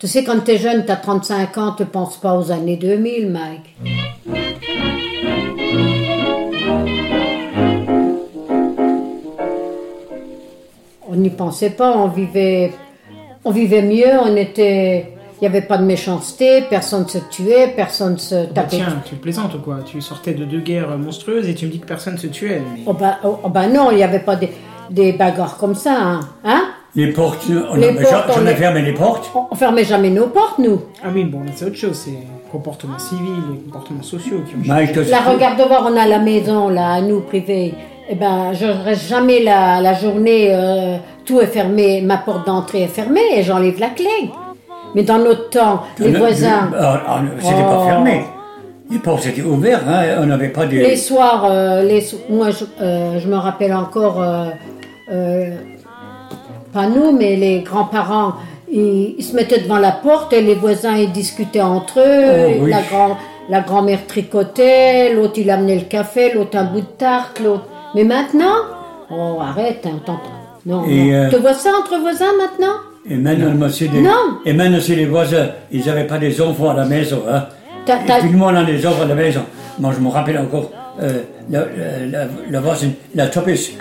Tu sais, quand t'es jeune, t'as 35 ans, tu penses pas aux années 2000, Mike. On n'y pensait pas, on vivait, on vivait mieux, on était, il n'y avait pas de méchanceté, personne se tuait, personne se Bah tapait. tiens, tu plaisantes ou quoi? Tu sortais de deux guerres monstrueuses et tu me dis que personne se tuait. mais- Oh ben, oh, oh ben non, il n'y avait pas des, des bagarres comme ça, hein, hein? Les portes, on Les avait portes, on jamais les- fermé les portes. On fermait jamais nos portes, nous. Ah oui, bon, là c'est autre chose, c'est comportements civils et comportements sociaux qui ont changé. Mike, toi, Là, c'est- regarde de voir, on a la maison, là, à nous, privée. Eh ben, je reste jamais la, la journée, euh, tout est fermé, ma porte d'entrée est fermée et j'enlève la clé. Mais dans notre temps, les a- voisins, Ah, ah, C'était pas Oh. fermé. Les portes étaient ouvertes, hein, on n'avait pas de. les soirs, euh, les moi, je, euh, je me rappelle encore, euh, euh, pas nous, mais les grands-parents, ils, ils se mettaient devant la porte et les voisins, ils discutaient entre eux. Oh, oui. La, grand, la grand-mère tricotait, l'autre, il amenait le café, l'autre, un bout de tarte, l'autre. Mais maintenant, oh, arrête, hein, t'entends. Non, Et, non. euh, Tu vois ça entre voisins maintenant? Et maintenant, c'est des... Non. Et maintenant, les voisins. Ils n'avaient pas des enfants à la maison. Hein. Et on a des enfants à la maison. Moi, je me rappelle encore, euh, la, la, la, la voisine, la c'est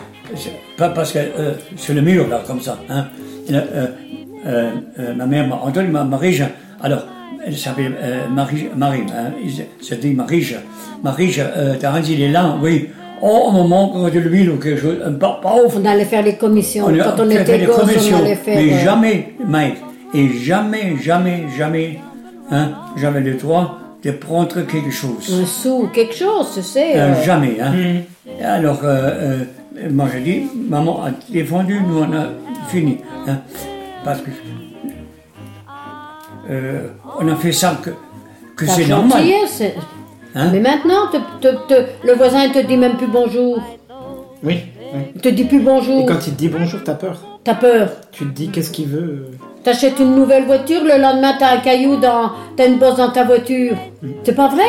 pas parce que euh, sur le mur, là, comme ça. Hein. Euh, euh, euh, ma mère m'a entendu, ma Marie, alors, elle s'appelle euh, Marie, Marie hein, il se dit Marie, Marie, euh, t'as dit, il est là, oui. Oh, au moment quand de l'huile ou quelque chose, un pas, pas On allait faire les commissions. on Quand on était des gosses, on commissions, allait faire. mais euh, jamais, Mike, et jamais, jamais, jamais, hein, j'avais le droit de prendre quelque chose. un sou, quelque chose, tu sais. Euh, euh, jamais, hein. Alors, euh, euh, moi j'ai dit, maman a défendu, nous on a fini, hein, parce que euh, on a fait ça que, c'est normal. c'est- Hein? Mais maintenant, te- te- te- le voisin il te dit même plus bonjour. Oui, oui. Il te dit plus bonjour. Et quand il te dit bonjour, t'as peur. T'as peur. Tu te dis qu'est-ce qu'il veut. euh. T'achètes une nouvelle voiture, le lendemain t'as un caillou dans. T'as une bosse dans ta voiture. C'est pas vrai?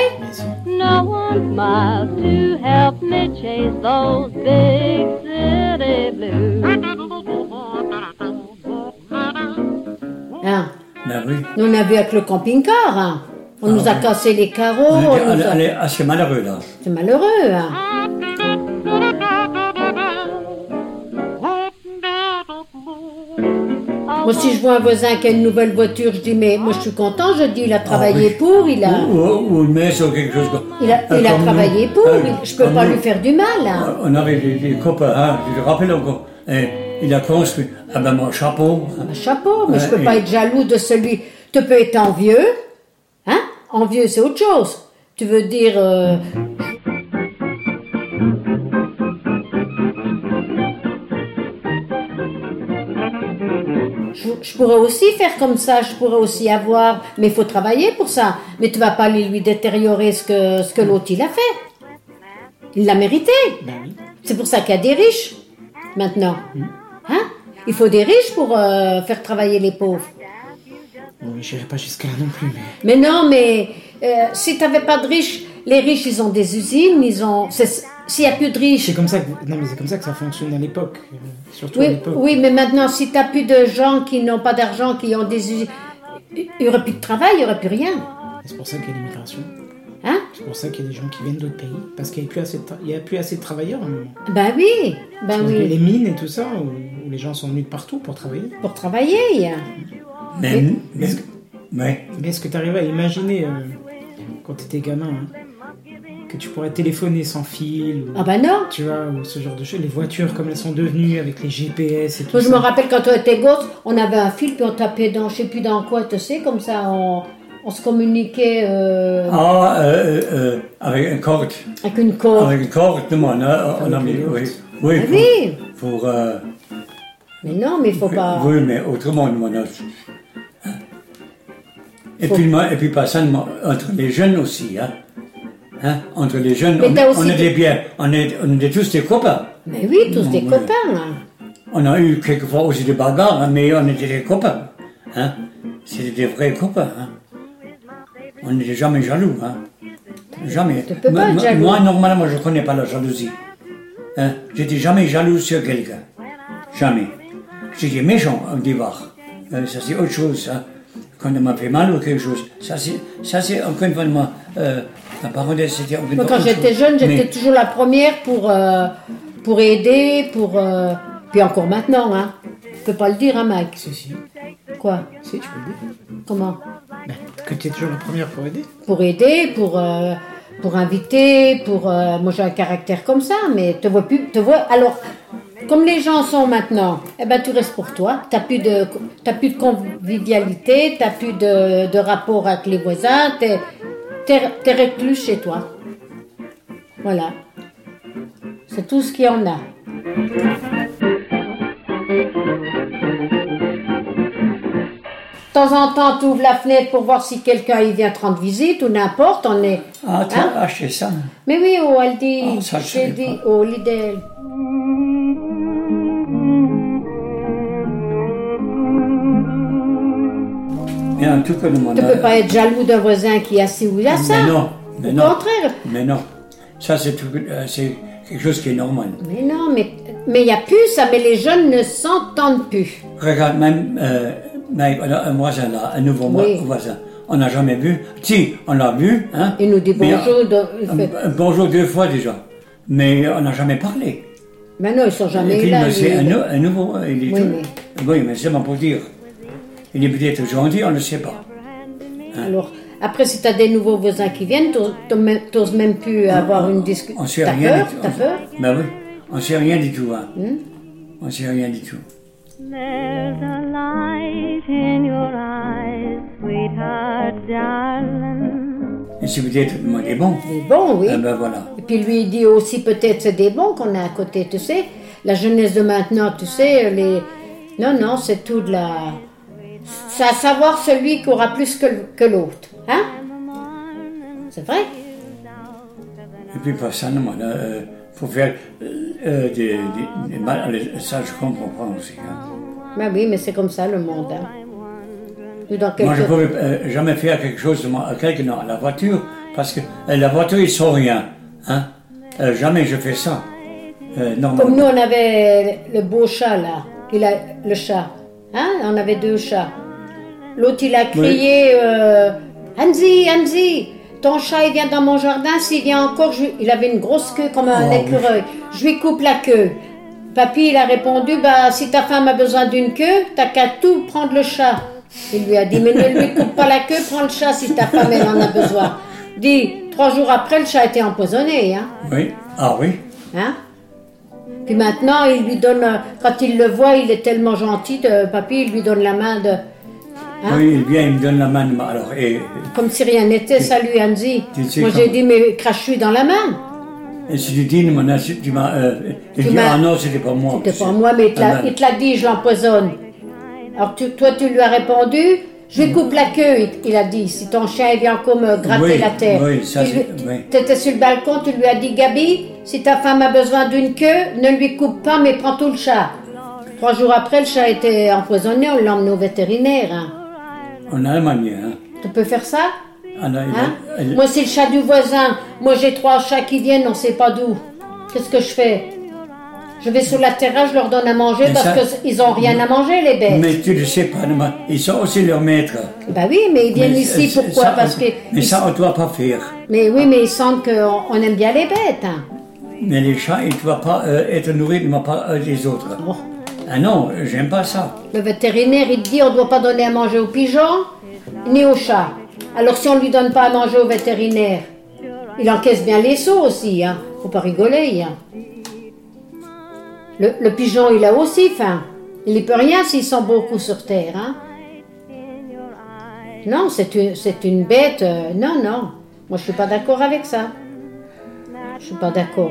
No one smiles to help me chase those big city blues. hein? Ben oui. Nous, on a vu avec le camping-car. hein. On nous a cassé les carreaux. On on était- on nous a- est assez malheureux là. C'est malheureux. Hein. Moi, si je vois un voisin qui a une nouvelle voiture, je dis, mais moi, je suis content. Je dis, il a travaillé oui. pour, il a, Ou, ou, ou une messe ou quelque chose il a, il a travaillé nous. pour. Il- je peux pas nous. lui faire du mal. hein. On avait des, des copains, hein, je te rappelle encore. Et il a construit, ah ben mon chapeau. hein. Un chapeau, mais je peux et- pas être jaloux de celui. Tu peux être envieux, hein Envieux, c'est autre chose. Tu veux dire. euh, Je, je pourrais aussi faire comme ça, je pourrais aussi avoir, mais il faut travailler pour ça. Mais tu vas pas aller lui détériorer ce que, ce que l'autre il a fait. Il l'a mérité. Ben oui. C'est pour ça qu'il y a des riches maintenant. Hein? Il faut des riches pour euh, faire travailler les pauvres. Bon, j'irai pas jusqu'à là non plus, mais. Mais non, mais euh, si tu n'avais pas de riches, les riches, ils ont des usines, ils ont. S'il n'y a plus de riches. C'est comme ça que non mais c'est comme ça que ça fonctionne à l'époque, surtout à Oui, l'époque. oui, mais maintenant, si tu n'as plus de gens qui n'ont pas d'argent, qui ont des usines, il n'y aurait plus de travail, il n'y aurait plus rien. C'est pour ça qu'il y a l'immigration. Hein? C'est pour ça qu'il y a des gens qui viennent d'autres pays parce qu'il n'y a plus assez de, tra- il y a plus assez de travailleurs. à. Ben oui, ben Parce que Les oui. mines et tout ça, où, où les gens sont venus de partout pour travailler. Pour travailler, il y a- Mais, Mais-. Mais est-ce que tu arrives à imaginer, euh, quand tu étais gamin, hein, que tu pourrais téléphoner sans fil ou, Ah ben non. Tu vois, ou ce genre de choses, les voitures comme elles sont devenues avec les GPS et tout Moi, je ça. me rappelle quand on était gosse, on avait un fil, puis on tapait dans, je sais plus dans quoi, tu sais, comme ça, on, on se communiquait euh, Ah, euh, euh, avec une corde. avec une corde. Avec une corde, nous, on a, on a mis, oui. Oui, Ah pour, oui, pour, euh, mais non, mais il faut pas. oui, mais autrement, on a. Et puis, moi- et puis, passant, moi, entre les jeunes aussi, hein. Hein, entre les jeunes, on, était des- bien, on, est, on était tous des copains. Mais oui, tous des copains. hein. On a eu quelquefois aussi des bagarres, hein, mais on était des copains. Hein. C'était des vrais copains. Hein. On n'était jamais jaloux. Hein. Jamais. Tu peux pas Moi- être moi- jaloux. Moi, normalement, je ne connais pas la jalousie. Hein. J'étais jamais jaloux sur quelqu'un. Jamais. J'étais méchant au départ. Euh, ça, c'est autre chose. Hein. quand on m'a fait mal ou quelque chose. Ça, c'est, ça, c'est encore une fois, moi, euh, la Moi, fois quand j'étais jeune, j'étais Mais- toujours la première pour, euh, pour aider, pour. euh, puis encore maintenant, hein. Tu peux pas le dire, hein, Mike Si, si. Quoi? Si, tu peux le dire. Comment? Ben, que tu es toujours la première pour aider. Pour aider, pour, euh, pour inviter, pour. moi, j'ai un caractère comme ça, mais te vois plus. Te vois. Alors, comme les gens sont maintenant, eh ben, tu restes pour toi. T'as plus de, plus de convivialité, t'as plus de, de rapport avec les voisins, t'es reclus chez toi. Voilà. C'est tout ce qu'il y en a. De temps en temps, tu ouvres la fenêtre pour voir si quelqu'un il vient te rendre visite ou n'importe. On est. Ah, tu Hein? acheté ça Mais oui, au Aldi, Ah, ça, au Lidl. Mais en tout cas, nous, on Tu a- peux pas être jaloux d'un voisin qui assis où il a ça. Mais non, mais Au non. contraire. Mais non. Ça, c'est, euh, c'est quelque chose qui est normal. Mais non, mais mais il n'y a plus ça, mais les jeunes ne s'entendent plus. Regarde, même, euh, on a un voisin là, un nouveau Oui. voisin. On n'a jamais vu. Si, on l'a vu, hein. Il nous dit Mais, bonjour. euh, euh, bonjour deux fois déjà. Mais on n'a jamais parlé. Mais non, ils sont Et jamais puis, là. mais c'est un, un nouveau, euh, il est Oui, tout- mais- Oui, mais c'est pour dire. Il est peut-être gentil, on ne sait pas. Alors, après, si tu as des nouveaux voisins qui viennent, tu n'oses même plus avoir une discussion. On sait T'as rien peur du tout. T'as peur? Ben oui, on sait rien du tout. Hein. Hmm? On sait rien du tout. There's a light in your eyes, sweetheart, darling. Et c'est peut-être moi des bons. Il est bon, oui. Ah ben voilà. Et puis lui il dit aussi peut-être c'est des bons qu'on a à côté, tu sais. La jeunesse de maintenant, tu sais, les... Non, non, c'est tout de la... C'est à savoir celui qui aura plus que, l'autre. Hein? C'est vrai? Et puis non, il euh, faut faire euh, euh, des, des- Ça, je comprends aussi. hein. Ben oui, mais c'est comme ça le monde. Hein. Dans Moi, je ne pourrais euh, jamais faire quelque chose à quelqu'un dans la voiture, parce que la voiture, ils sont rien. Hein? Jamais je fais ça. Comme nous, on avait le beau chat, là. Il a, le chat. Hein On avait deux chats. L'autre, il a crié euh, Anzi, Anzi, ton chat, il vient dans mon jardin. S'il vient encore, je- il avait une grosse queue comme un Oh, oui. écureuil. Je lui coupe la queue. Papy, il a répondu bah, Si ta femme a besoin d'une queue, t'as qu'à tout prendre le chat. Il lui a dit Mais ne lui coupe pas la queue, prends le chat si ta femme, elle en a besoin. Dit Trois jours après, le chat était empoisonné. Hein Oui. Ah oui. Hein? Puis maintenant, il lui donne, quand il le voit, il est tellement gentil, de, papy, il lui donne la main de. Hein? Oui, il vient, il me donne la main. de Alors, et, Comme si rien n'était, salut Anzi. Moi j'ai dit, mais crache-lui dans la main. et si tu dis, tu m'as. Euh, il Tu dit, ah non, c'était pas moi. C'était pas moi, mais il te l'a Ah ben, il te l'a dit, je l'empoisonne. Alors tu- toi, tu lui as répondu, je lui coupe la queue, il, il a dit, si ton chien vient encore me gratter Oui, la terre. oui, ça, lui- oui. Tu étais sur le balcon, tu lui as dit, Gabi, si ta femme a besoin d'une queue, ne lui coupe pas, mais prends tout le chat. Trois jours après, le chat était empoisonné, on l'a emmené au vétérinaire. hein. En Allemagne, hein. Tu peux faire ça? En Allemagne, hein? elle- Moi, c'est le chat du voisin. Moi, j'ai trois chats qui viennent, on sait pas d'où. Qu'est-ce que je fais? Je vais sur la terrasse, je leur donne à manger Mais parce qu'ils ont rien à manger, les bêtes. Mais tu ne sais pas, ils sont aussi leurs maîtres. Bah oui, mais ils viennent Mais ici, pourquoi? ça, Parce que. Mais ils- ça, on ne doit pas faire. Mais oui, mais ils sentent qu'on on aime bien les bêtes. hein. Mais les chats, ils ne doivent pas euh, être nourris de part euh, des autres. Bon. Ah non, j'aime pas ça. Le vétérinaire, il dit on ne doit pas donner à manger aux pigeons ni aux chats. Alors si on ne lui donne pas à manger au vétérinaire, il encaisse bien les seaux aussi. Hein. Faut pas rigoler. Hein. Le, pigeon, il a aussi faim. Il n'y peut rien s'ils sont beaucoup sur terre. Hein. Non, c'est une, une bête. euh, non, non. Moi, je suis pas d'accord avec ça. Je suis pas d'accord.